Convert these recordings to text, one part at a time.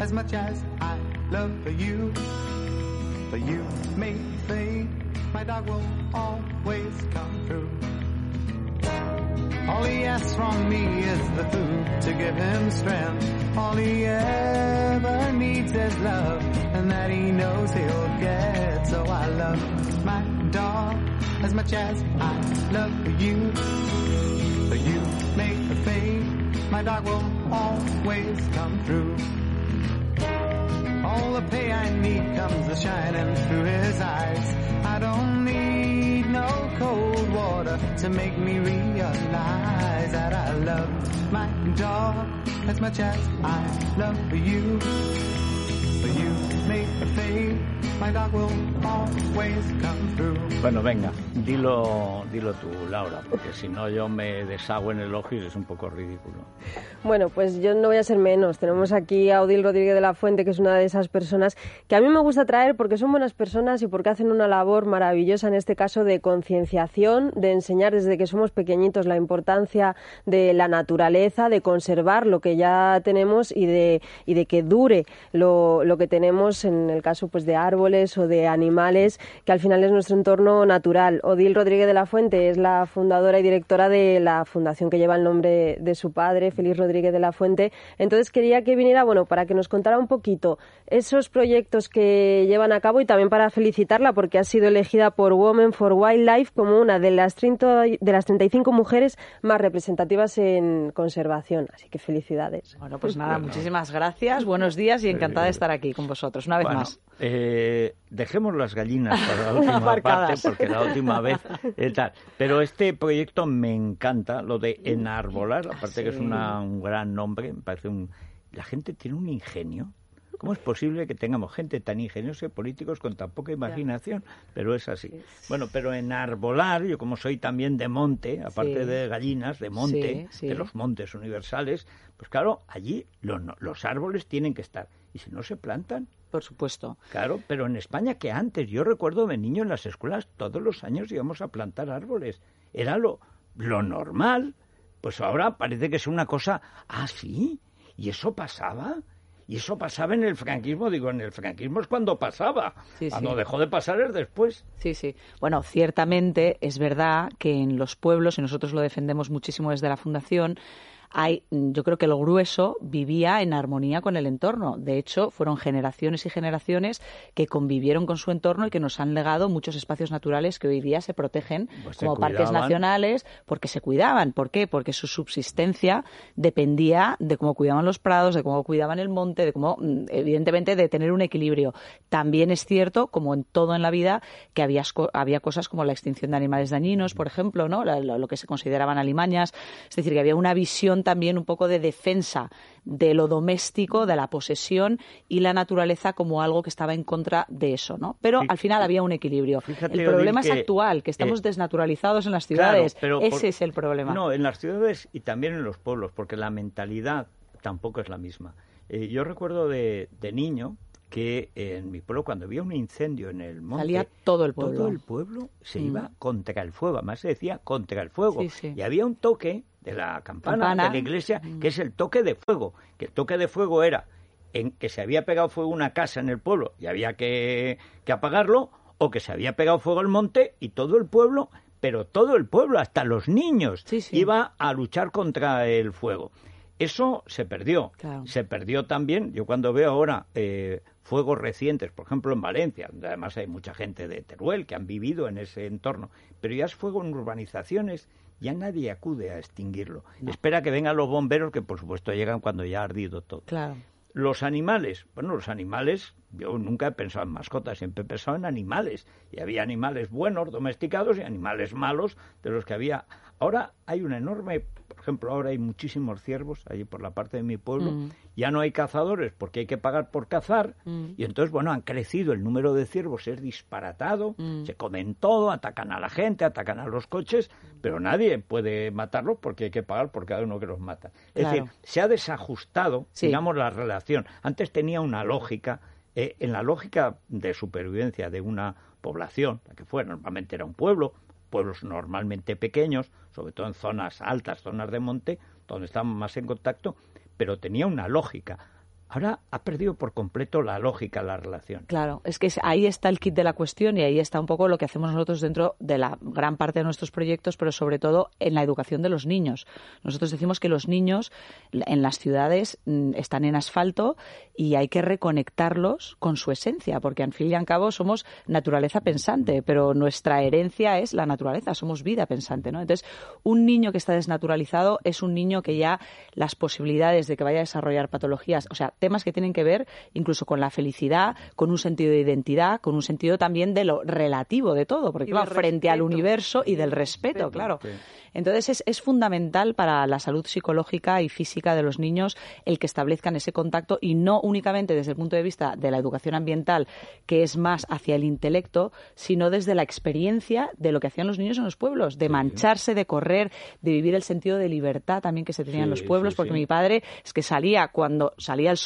as much as I love you. But you may fade, my dog will always come through. All he asks from me is the food to give him strength. All he ever needs is love, and that he knows he'll get. So I love my dog as much as I love you. But you the fade, my dog will always come through. All the pay I need comes shining through his eyes. I don't need no cold water to make me realize that I love my dog as much as I love you. Bueno, venga, dilo, dilo tú, Laura, porque si no yo me deshago en el ojo y es un poco ridículo. Bueno, pues yo no voy a ser menos. Tenemos aquí a Odil Rodríguez de la Fuente, que es una de esas personas que a mí me gusta traer porque son buenas personas y porque hacen una labor maravillosa, en este caso de concienciación, de enseñar desde que somos pequeñitos la importancia de la naturaleza, de conservar lo que ya tenemos y de, y de que dure lo, lo que tenemos en el caso pues de árboles o de animales, que al final es nuestro entorno natural. Odil Rodríguez de la Fuente es la fundadora y directora de la fundación que lleva el nombre de su padre, Félix Rodríguez de la Fuente. Entonces quería que viniera, bueno, para que nos contara un poquito esos proyectos que llevan a cabo y también para felicitarla porque ha sido elegida por Women for Wildlife como una de las, 30, de las 35 mujeres más representativas en conservación. Así que felicidades. Bueno, pues nada, muchísimas gracias, buenos días y encantada de estar aquí con vosotros una vez más. Eh, dejemos las gallinas para la última parte porque la última vez eh, tal. Pero este proyecto me encanta, lo de enarbolar, aparte que es una, un gran nombre, me parece un... La gente tiene un ingenio. ¿Cómo es posible que tengamos gente tan ingeniosa y políticos con tan poca imaginación? Pero es así. Bueno, pero enarbolar, yo como soy también de monte, aparte de gallinas, de monte, de los montes universales, pues claro, allí los, los árboles tienen que estar. Y si no se plantan, por supuesto. Claro, pero en España que antes, yo recuerdo de niño en las escuelas, todos los años íbamos a plantar árboles. Era lo, lo normal. Pues ahora parece que es una cosa, ah, sí, y eso pasaba. Y eso pasaba en el franquismo, digo, en el franquismo es cuando pasaba. cuando dejó de pasar es después. Sí, sí. Bueno, ciertamente es verdad que en los pueblos, y nosotros lo defendemos muchísimo desde la Fundación, hay, yo creo que lo grueso vivía en armonía con el entorno. De hecho, fueron generaciones y generaciones que convivieron con su entorno y que nos han legado muchos espacios naturales que hoy día se protegen Pues como se parques nacionales porque se cuidaban. ¿Por qué? Porque su subsistencia dependía de cómo cuidaban los prados, de cómo cuidaban el monte, de cómo, mm, evidentemente, de tener un equilibrio. También es cierto, como en todo en la vida, que había, había cosas como la extinción de animales dañinos, por ejemplo, ¿no? Lo, lo que se consideraban alimañas. Es decir, que había una visión también un poco de defensa de lo doméstico, de la posesión y la naturaleza como algo que estaba en contra de eso, ¿no? Pero Sí. al final había un equilibrio. Fíjate, el problema es que, actual, que estamos eh, desnaturalizados en las Claro, ciudades. pero Ese por- es el problema. No, en las ciudades y también en los pueblos, porque la mentalidad tampoco es la misma. Eh, yo recuerdo de, de niño que en mi pueblo, cuando había un incendio en el monte, Salía todo el pueblo. todo el pueblo se Mm. iba contra el fuego. Además se decía contra el fuego. Sí, sí. Y había un toque de la campana, Campana. de la iglesia, Mm. que es el toque de fuego. Que el toque de fuego era en que se había pegado fuego una casa en el pueblo y había que, que apagarlo, o que se había pegado fuego el monte y todo el pueblo, pero todo el pueblo, hasta los niños, Sí, sí. iba a luchar contra el fuego. Eso se perdió. Claro. Se perdió también, yo cuando veo ahora eh, fuegos recientes, por ejemplo en Valencia, donde además hay mucha gente de Teruel que han vivido en ese entorno, pero ya es fuego en urbanizaciones, ya nadie acude a extinguirlo. Espera que vengan los bomberos, que por supuesto llegan cuando ya ha ardido todo. Claro. Los animales, bueno, los animales, yo nunca he pensado en mascotas, siempre he pensado en animales. Y había animales buenos, domesticados, y animales malos, de los que había. Ahora hay una enorme, ejemplo, ahora hay muchísimos ciervos allí por la parte de mi pueblo. Mm. Ya no hay cazadores porque hay que pagar por cazar. Mm. Y entonces, bueno, han crecido el número de ciervos, es disparatado, Mm. se comen todo, atacan a la gente, atacan a los coches, pero nadie puede matarlos porque hay que pagar por cada uno que los mata. Es Claro. decir, se ha desajustado, Sí. digamos, la relación. Antes tenía una lógica, eh, en la lógica de supervivencia de una población, la que fuera, normalmente era un pueblo, pueblos normalmente pequeños, sobre todo en zonas altas, zonas de monte, donde estamos más en contacto, pero tenía una lógica. Ahora ha perdido por completo la lógica la relación. Claro, es que ahí está el kit de la cuestión y ahí está un poco lo que hacemos nosotros dentro de la gran parte de nuestros proyectos, pero sobre todo en la educación de los niños. Nosotros decimos que los niños en las ciudades mm, están en asfalto y hay que reconectarlos con su esencia, porque al fin y al cabo somos naturaleza pensante, pero nuestra herencia es la naturaleza, somos vida pensante, ¿no? Entonces, un niño que está desnaturalizado es un niño que ya las posibilidades de que vaya a desarrollar patologías, o sea, temas que tienen que ver incluso con la felicidad, con un sentido de identidad, con un sentido también de lo relativo de todo, porque va frente al universo y del respeto, claro. Entonces es, fundamental para la salud psicológica y física de los niños el que establezcan ese contacto y no únicamente desde el punto de vista de la educación ambiental, que es más hacia el intelecto, sino desde la experiencia de lo que hacían los niños en los pueblos, de mancharse, de correr, de vivir el sentido de libertad también que se tenía en los pueblos, porque mi padre es que salía cuando salía el sol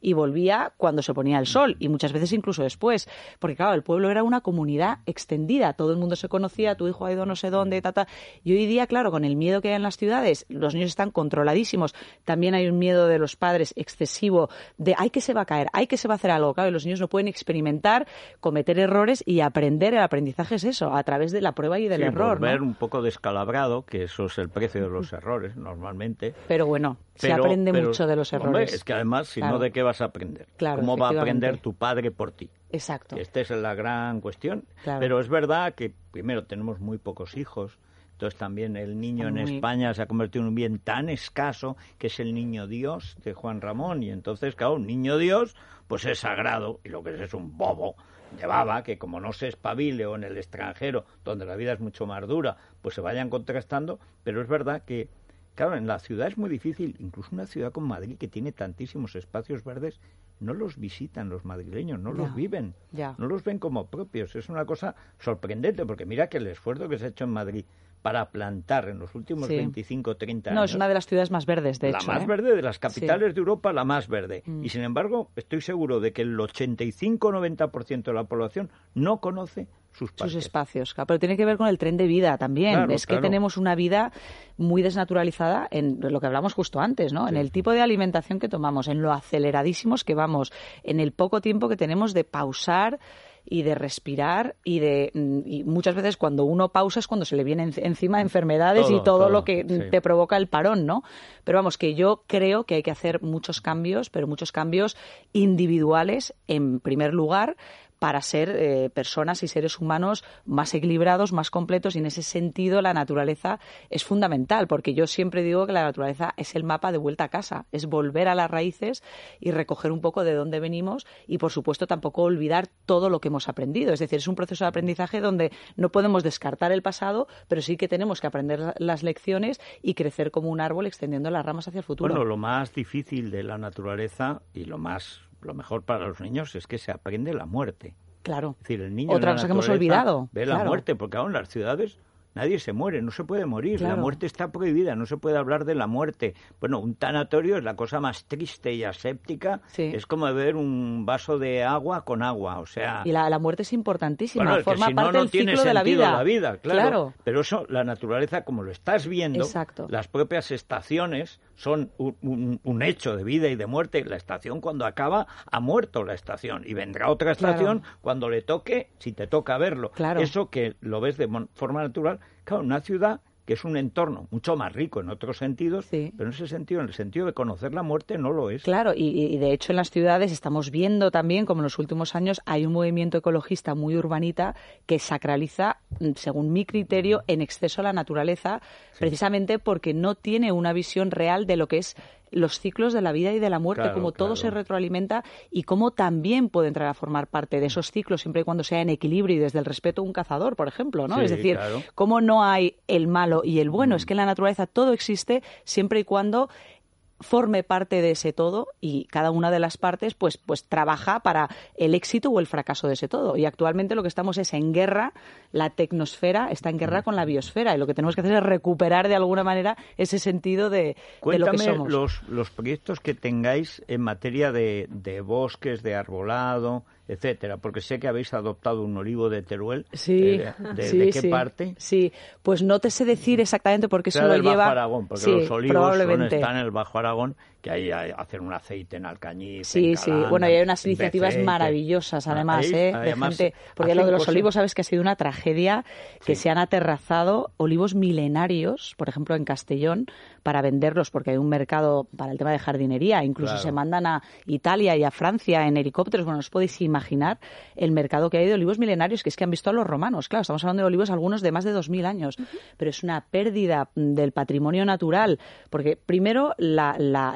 y volvía cuando se ponía el sol y muchas veces incluso después, porque claro, el pueblo era una comunidad extendida, todo el mundo se conocía, tu hijo ha ido no sé dónde, tata, y hoy día claro, con el miedo que hay en las ciudades, los niños están controladísimos. También hay un miedo de los padres excesivo de hay que se va a caer, hay que se va a hacer algo. Claro, y los niños no pueden experimentar, cometer errores y aprender. El aprendizaje es eso, a través de la prueba y del error. Volver un poco descalabrado, que eso es el precio de los errores normalmente. Pero bueno, se aprende mucho de los errores. es que además, si no, ¿de qué vas a aprender? ¿Cómo va a aprender tu padre por ti? Exacto. Esta es la gran cuestión. Pero es verdad que, primero, tenemos muy pocos hijos entonces también el niño en España se ha convertido en un bien tan escaso que es el niño Dios de Juan Ramón. Y entonces, claro, un niño Dios pues es sagrado y lo que es es un bobo de baba que como no se espabile o en el extranjero, donde la vida es mucho más dura, pues se vayan contrastando. Pero es verdad que, claro, en la ciudad es muy difícil, incluso una ciudad como Madrid que tiene tantísimos espacios verdes, no los visitan los madrileños, no los viven, no los ven como propios. Es una cosa sorprendente, porque mira que el esfuerzo que se ha hecho en Madrid para plantar en los últimos 25 o 30 años. No, es una de las ciudades más verdes, de la hecho. La más ¿eh? verde de las capitales de Europa, la más verde. Mm. Y sin embargo, estoy seguro de que el 85-90% de la población no conoce sus, sus, espacios. Pero tiene que ver con el tren de vida también. es que tenemos una vida muy desnaturalizada en lo que hablamos justo antes, ¿no? En el tipo de alimentación que tomamos, en lo aceleradísimos que vamos, en el poco tiempo que tenemos de pausar y de respirar y de mm, y muchas veces cuando uno pausa es cuando se le vienen encima enfermedades y todo, lo que te provoca el parón, ¿no? Pero vamos, que yo creo que hay que hacer muchos cambios, pero muchos cambios individuales en primer lugar para ser eh, personas y seres humanos más equilibrados, más completos y en ese sentido la naturaleza es fundamental porque yo siempre digo que la naturaleza es el mapa de vuelta a casa, es volver a las raíces y recoger un poco de dónde venimos y por supuesto tampoco olvidar todo lo que hemos aprendido, es decir, es un proceso de aprendizaje donde no podemos descartar el pasado, pero sí que tenemos que aprender las lecciones y crecer como un árbol extendiendo las ramas hacia el futuro. Bueno, lo más difícil de la naturaleza y lo más lo mejor para los niños es que se aprende la muerte. Claro. Es decir, el niño Otra cosa que hemos olvidado. Ve la muerte, porque aún las ciudades Nadie se muere, no se puede morir. La muerte está prohibida, no se puede hablar de la muerte. Bueno, un tanatorio es la cosa más triste y aséptica. Es como beber un vaso de agua con agua, o sea... Y la, muerte es importantísima, forma parte del ciclo de la vida. la vida. claro. Pero eso, la naturaleza, como lo estás viendo, las propias estaciones son un, hecho de vida y de muerte. La estación cuando acaba, ha muerto la estación. Y vendrá otra estación cuando le toque, si te toca verlo. Eso que lo ves de forma natural Claro, una ciudad que es un entorno mucho más rico en otros sentidos, pero en ese sentido, en el sentido de conocer la muerte, no lo es. Claro, y, de hecho en las ciudades estamos viendo también, como en los últimos años, hay un movimiento ecologista muy urbanita que sacraliza, mm, según mi criterio, en exceso la naturaleza, precisamente porque no tiene una visión real de lo que es los ciclos de la vida y de la muerte, como todo se retroalimenta y cómo también puede entrar a formar parte de esos ciclos siempre y cuando sea en equilibrio y desde el respeto a un cazador, por ejemplo, ¿no? es decir, cómo no hay el malo y el bueno, mm. es que en la naturaleza todo existe siempre y cuando forme parte de ese todo y cada una de las partes pues pues trabaja para el éxito o el fracaso de ese todo. Y actualmente lo que estamos es en guerra la tecnosfera está en guerra con la biosfera y lo que tenemos que hacer es recuperar de alguna manera ese sentido de, lo que somos. los los proyectos que tengáis en materia de, de bosques de arbolado etcétera, porque sé que habéis adoptado un olivo de Teruel. Sí, eh, de, qué parte? Sí, pues no te sé decir exactamente porque eso lo lleva. Bajo Aragón, porque los olivos están en el Bajo Aragón, que hay hacer un aceite en alcañiz. Sí, sí. Bueno, y hay unas iniciativas maravillosas, además, ¿eh? de gente. Porque lo de los olivos, sabes que ha sido una tragedia que se han aterrazado olivos milenarios, por ejemplo, en Castellón, para venderlos, porque hay un mercado para el tema de jardinería. Incluso se mandan a Italia y a Francia en helicópteros. Bueno, os podéis imaginar el mercado que hay de olivos milenarios, que es que han visto a los romanos. Claro, estamos hablando de olivos algunos de más de 2.000 años, pero es una pérdida del patrimonio natural, porque primero la, la,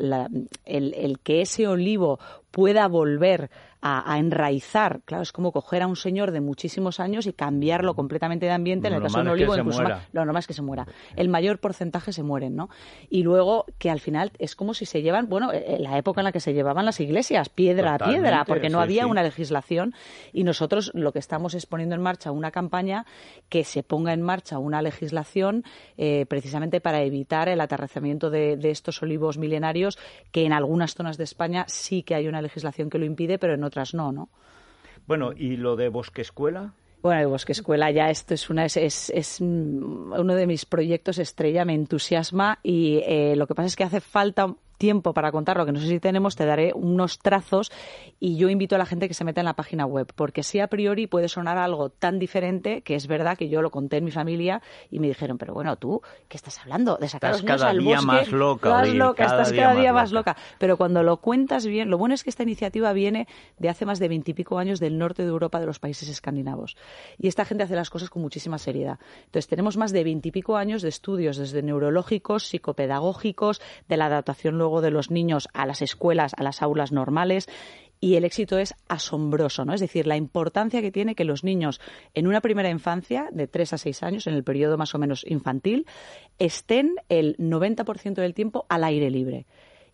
el, que ese olivo pueda volver a, enraizar. Claro, es como coger a un señor de muchísimos años y cambiarlo completamente de ambiente. En el caso de un olivo, incluso lo normal es que se muera. El mayor porcentaje se mueren, ¿no? Y luego que al final es como si se llevan, bueno, eh, la época en la que se llevaban las iglesias, piedra a piedra, porque no había una legislación y nosotros lo que estamos es poniendo en marcha una campaña que se ponga en marcha una legislación eh, precisamente para evitar el aterrazamiento de, de estos olivos milenarios que en algunas zonas de España sí que hay una legislación que lo impide, pero en otras no, ¿no? Bueno, ¿y lo de Bosque Escuela? Bueno, el Bosque Escuela ya esto es una es, es, uno de mis proyectos estrella, me entusiasma y eh, lo que pasa es que hace falta tiempo para contarlo, que no sé si tenemos, te daré unos trazos y yo invito a la gente que se meta en la página web, porque si a priori puede sonar algo tan diferente que es verdad que yo lo conté en mi familia y me dijeron, pero bueno, tú, ¿qué estás hablando? De sacar los cada día más loca, estás, loca, estás cada día más loca. Pero cuando lo cuentas bien, lo bueno es que esta iniciativa viene de hace más de veintipico años del norte de Europa, de los países escandinavos. Y esta gente hace las cosas con muchísima seriedad. Entonces, tenemos más de veintipico años de estudios, desde neurológicos, psicopedagógicos, de la adaptación luego de los niños a las escuelas, a las aulas normales y el éxito es asombroso, ¿no? Es decir, la importancia que tiene que los niños en una primera infancia, de 3 a 6 años, en el periodo más o menos infantil, estén el 90% del tiempo al aire libre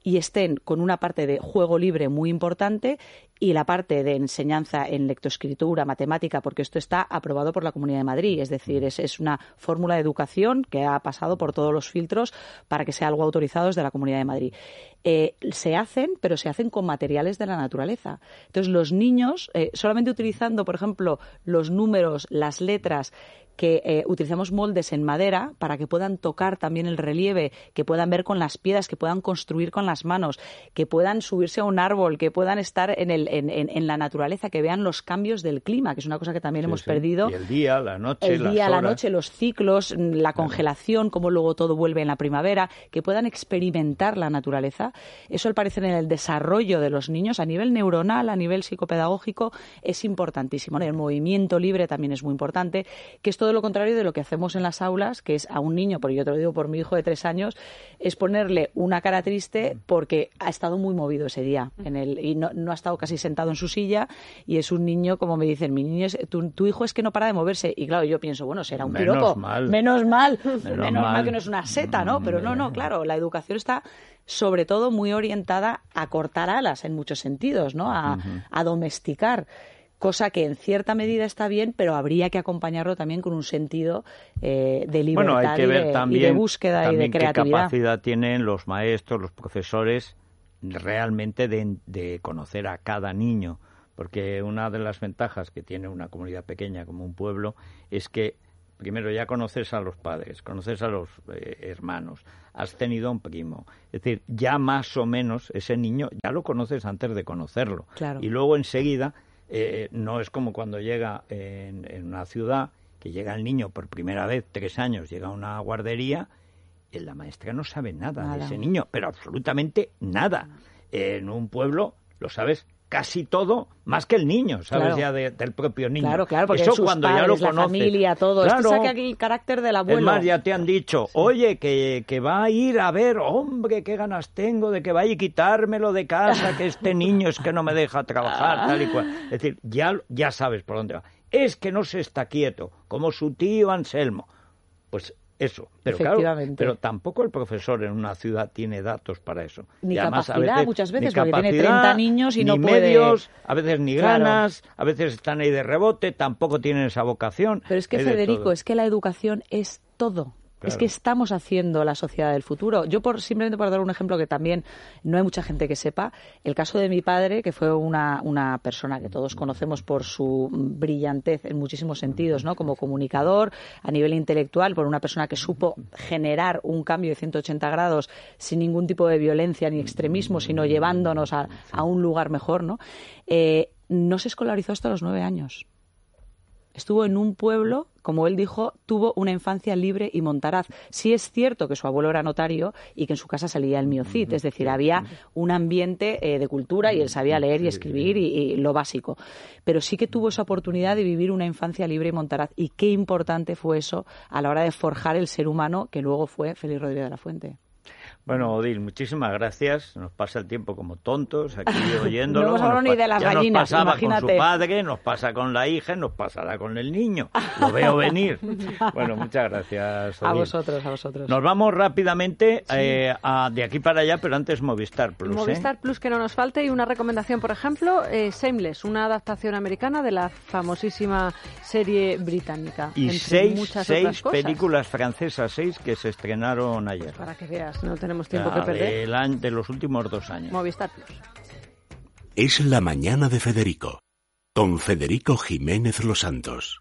y estén con una parte de juego libre muy importante y la parte de enseñanza en lectoescritura, matemática, porque esto está aprobado por la Comunidad de Madrid. Es decir, es, es una fórmula de educación que ha pasado por todos los filtros para que sea algo autorizado desde la Comunidad de Madrid. Eh, se hacen, pero se hacen con materiales de la naturaleza. Entonces, los niños, eh, solamente utilizando, por ejemplo, los números, las letras que eh, utilizamos moldes en madera para que puedan tocar también el relieve, que puedan ver con las piedras, que puedan construir con las manos, que puedan subirse a un árbol, que puedan estar en, el, en, en, la naturaleza, que vean los cambios del clima, que es una cosa que también hemos perdido. Y el día, la noche, el día, la noche, los ciclos, la congelación, cómo luego todo vuelve en la primavera, que puedan experimentar la naturaleza. Eso al parecer en el desarrollo de los niños a nivel neuronal, a nivel psicopedagógico, es importantísimo. El movimiento libre también es muy importante, que esto todo lo contrario de lo que hacemos en las aulas, que es a un niño, porque yo te lo digo por mi hijo de tres años, es ponerle una cara triste porque ha estado muy movido ese día en el, y no, ha estado casi sentado en su silla y es un niño, como me dicen, mi niño es, tu, hijo es que no para de moverse. Y claro, yo pienso, bueno, será un menos piropo. Mal. Menos mal. Menos, mal. que no es una seta, ¿no? Pero no, no, claro, la educación está sobre todo muy orientada a cortar alas en muchos sentidos, ¿no? A, a domesticar cosa que en cierta medida está bien, pero habría que acompañarlo también con un sentido eh, de libertad y, de, búsqueda y de creatividad. qué capacidad tienen los maestros, los profesores realmente de, conocer a cada niño, porque una de las ventajas que tiene una comunidad pequeña como un pueblo es que primero ya conoces a los padres, conoces a los eh, hermanos, has tenido un primo. Es decir, ya más o menos ese niño ya lo conoces antes de conocerlo. Y luego enseguida eh, no es como cuando llega en, una ciudad, que llega el niño por primera vez, tres años, llega a una guardería, y la maestra no sabe nada, de ese niño, pero absolutamente nada. En un pueblo lo sabes casi todo más que el niño, ¿sabes? Ya del propio niño. Claro, claro, porque Eso cuando ya lo la familia, todo. Claro. Esto aquí el carácter del abuelo. Es más, ya te han dicho, oye, que, que, va a ir a ver, hombre, qué ganas tengo de que vaya a quitármelo de casa, que este niño es que no me deja trabajar, tal y cual. Es decir, ya, ya sabes por dónde va. Es que no se está quieto, como su tío Anselmo. Pues eso. Pero claro, pero tampoco el profesor en una ciudad tiene datos para eso. Ni capacidad muchas veces, porque tiene 30 niños y no puede... medios, a veces ni ganas, a veces están ahí de rebote, tampoco tienen esa vocación. Pero es que, Federico, es que la educación es todo. Es que estamos haciendo la sociedad del futuro. Yo, por simplemente para dar un ejemplo que también no hay mucha gente que sepa, el caso de mi padre, que fue una, una persona que todos conocemos por su brillantez en muchísimos sentidos, ¿no? Como comunicador, a nivel intelectual, por una persona que supo generar un cambio de 180 grados sin ningún tipo de violencia ni extremismo, sino llevándonos a, un lugar mejor, ¿no? Eh, no se escolarizó hasta los nueve años estuvo en un pueblo, como él dijo, tuvo una infancia libre y montaraz. Sí es cierto que su abuelo era notario y que en su casa salía el miocit, es decir, había un ambiente eh, de cultura y él sabía leer y escribir y, lo básico. Pero sí que tuvo esa oportunidad de vivir una infancia libre y montaraz. Y qué importante fue eso a la hora de forjar el ser humano que luego fue Félix Rodríguez de la Fuente. Bueno, Odil, muchísimas gracias. Nos pasa el tiempo como tontos aquí oyéndolo. no hemos hablado ni de las gallinas, nos pasaba con su padre, nos pasa con la hija, nos pasará con el niño. Lo veo venir. bueno, muchas gracias, Odil. A vosotros, a vosotros. Nos vamos rápidamente eh, de aquí para allá, pero antes Movistar Plus. ¿eh? Movistar Plus que no nos falte y una recomendación, por ejemplo, eh, Shameless, una adaptación americana de la famosísima serie británica. Y seis, seis películas francesas, seis que se estrenaron ayer. Para que veas, no tenemos tiempo que perder. De, de los últimos dos años. Movistar Plus. Es la mañana de Federico, con Federico Jiménez Los Santos.